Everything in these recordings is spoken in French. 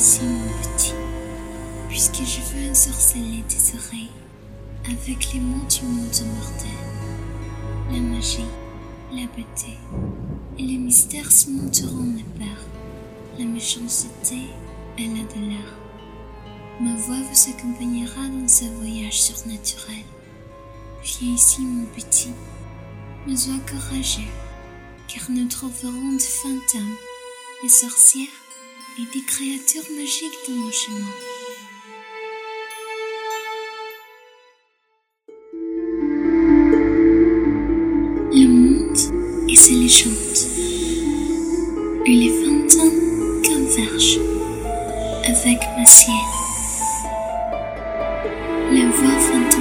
ici, mon petit, puisque je veux ensorceler tes oreilles avec les mots du monde mortel. La magie, la beauté et les mystères se monteront la peur. La méchanceté et la douleur. Ma voix vous accompagnera dans ce voyage surnaturel. Viens ici, mon petit, mais sois courageux, car nous trouverons des fantômes, des sorcières et des créatures magiques dans nos chemins. Le monde et ses légendes. Et les fantômes convergent avec ma sienne. La voix fantomatique.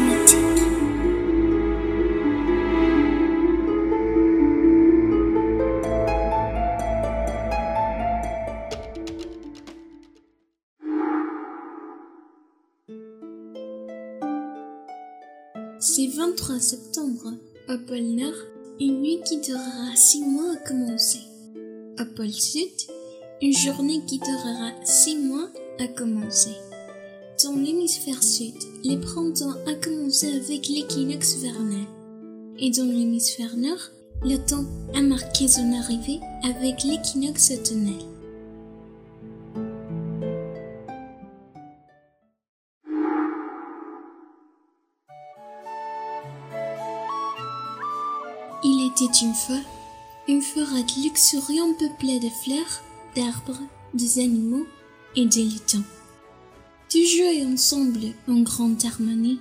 C'est 23 septembre. Au pôle Nord, une nuit qui durera 6 mois a commencé. Au pôle Sud, une journée qui durera 6 mois a commencé. Dans l'hémisphère sud, le printemps a commencé avec l'équinoxe vernal. Et dans l'hémisphère nord, le temps a marqué son arrivée avec l'équinoxe automnal. Il était une fois une forêt luxuriante peuplée de fleurs, d'arbres, des animaux et de lutins. Tous jouaient ensemble en grande harmonie.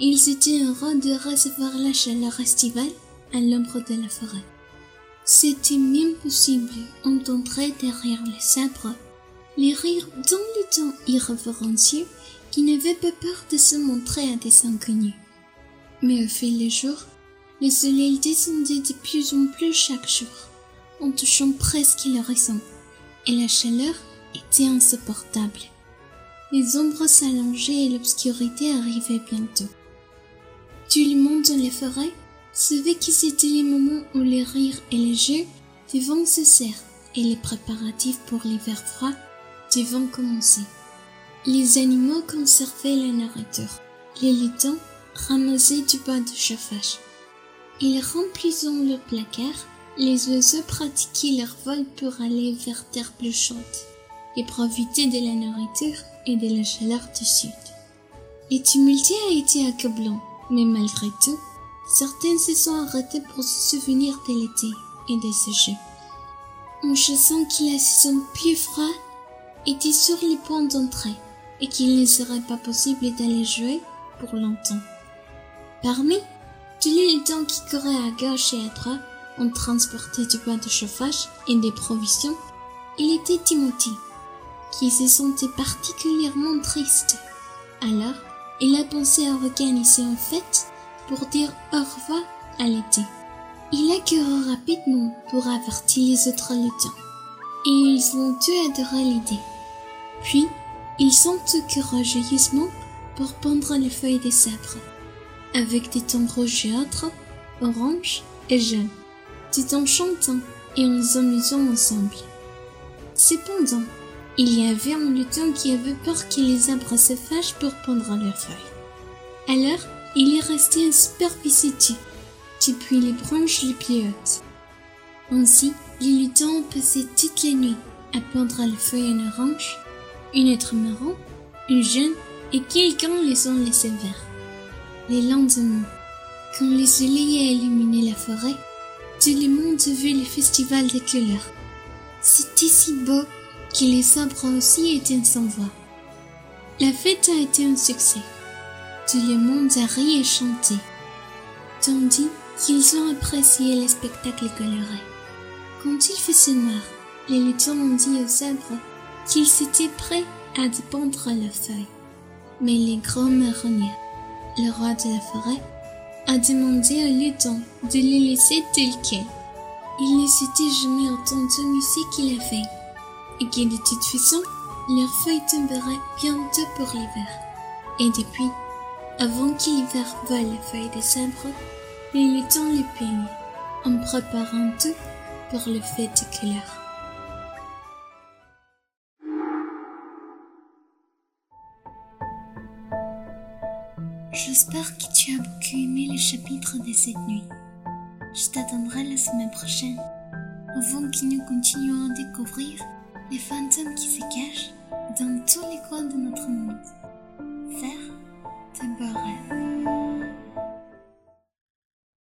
Ils étaient heureux de recevoir la chaleur estivale à l'ombre de la forêt. C'était même possible d'entendre derrière les arbres les rires d'un lutin irrévérencieux qui n'avait pas peur de se montrer à des inconnus. Mais au fil des jours, le soleil descendait de plus en plus chaque jour, en touchant presque l'horizon, et la chaleur était insupportable. Les ombres s'allongeaient et l'obscurité arrivait bientôt. Tout le monde dans les forêts savait que c'était les moments où les rires et les jeux devaient cesser et les préparatifs pour l'hiver froid devaient commencer. Les animaux conservaient la nourriture. Les lutins ramassaient du bois de chauffage. Ils remplissaient le placard. Les oiseaux pratiquaient leur vol pour aller vers terre plus chaude et profiter de la nourriture et de la chaleur du sud. Les tumultes a été accablant, mais malgré tout, certains se sont arrêtés pour se souvenir de l'été et de ce jeu. En chassant que la saison plus froide était sur le point d'entrer et qu'il ne serait pas possible d'aller jouer pour longtemps. Parmi les lutins qui couraient à gauche et à droite ont transporté du bois de chauffage et des provisions, il était Timothy, qui se sentait particulièrement triste. Alors, il a pensé à organiser une fête pour dire au revoir à l'été. Il a couru rapidement pour avertir les autres lutins, et ils ont tous adoré l'idée. Puis, ils sont courageusement pour pendre les feuilles des sabres, avec des tons rougeâtres, orange et jaunes, tout en chantant et en s'amusant ensemble. Cependant, il y avait un lutin qui avait peur que les arbres se fâchent pour pendre leurs feuilles. Alors, il est resté superviser tout, depuis les branches les plus hautes. Ainsi, les lutins ont passé toute la nuit à pendre les feuilles en orange, une autre marron, une jaune et quelqu'un les ont laissés verts. Les lendemains, quand le soleil a illuminé la forêt, tout le monde vu le festival des couleurs. C'était si beau que les sabres aussi étaient sans voix. La fête a été un succès. Tout le monde a ri et chanté, tandis qu'ils ont apprécié le spectacle coloré. Quand il faisait noir, les lutins ont dit aux sabres qu'ils étaient prêts à dépendre leurs feuilles. Mais les grands marronniers, le roi de la forêt, a demandé aux lutins de les laisser tels quels. Il ne s'était jamais entendu musique qu'il avait et que de toute façon, leurs feuilles tomberaient bientôt pour l'hiver. Et depuis, avant que l'hiver vole les feuilles des sabres, les lutins les peignent en préparant tout pour le fête de couleur. J'espère que tu as beaucoup aimé le chapitre de cette nuit. Je t'attendrai la semaine prochaine, avant que nous continuions à découvrir les fantômes qui se cachent dans tous les coins de notre monde. Faire de beaux.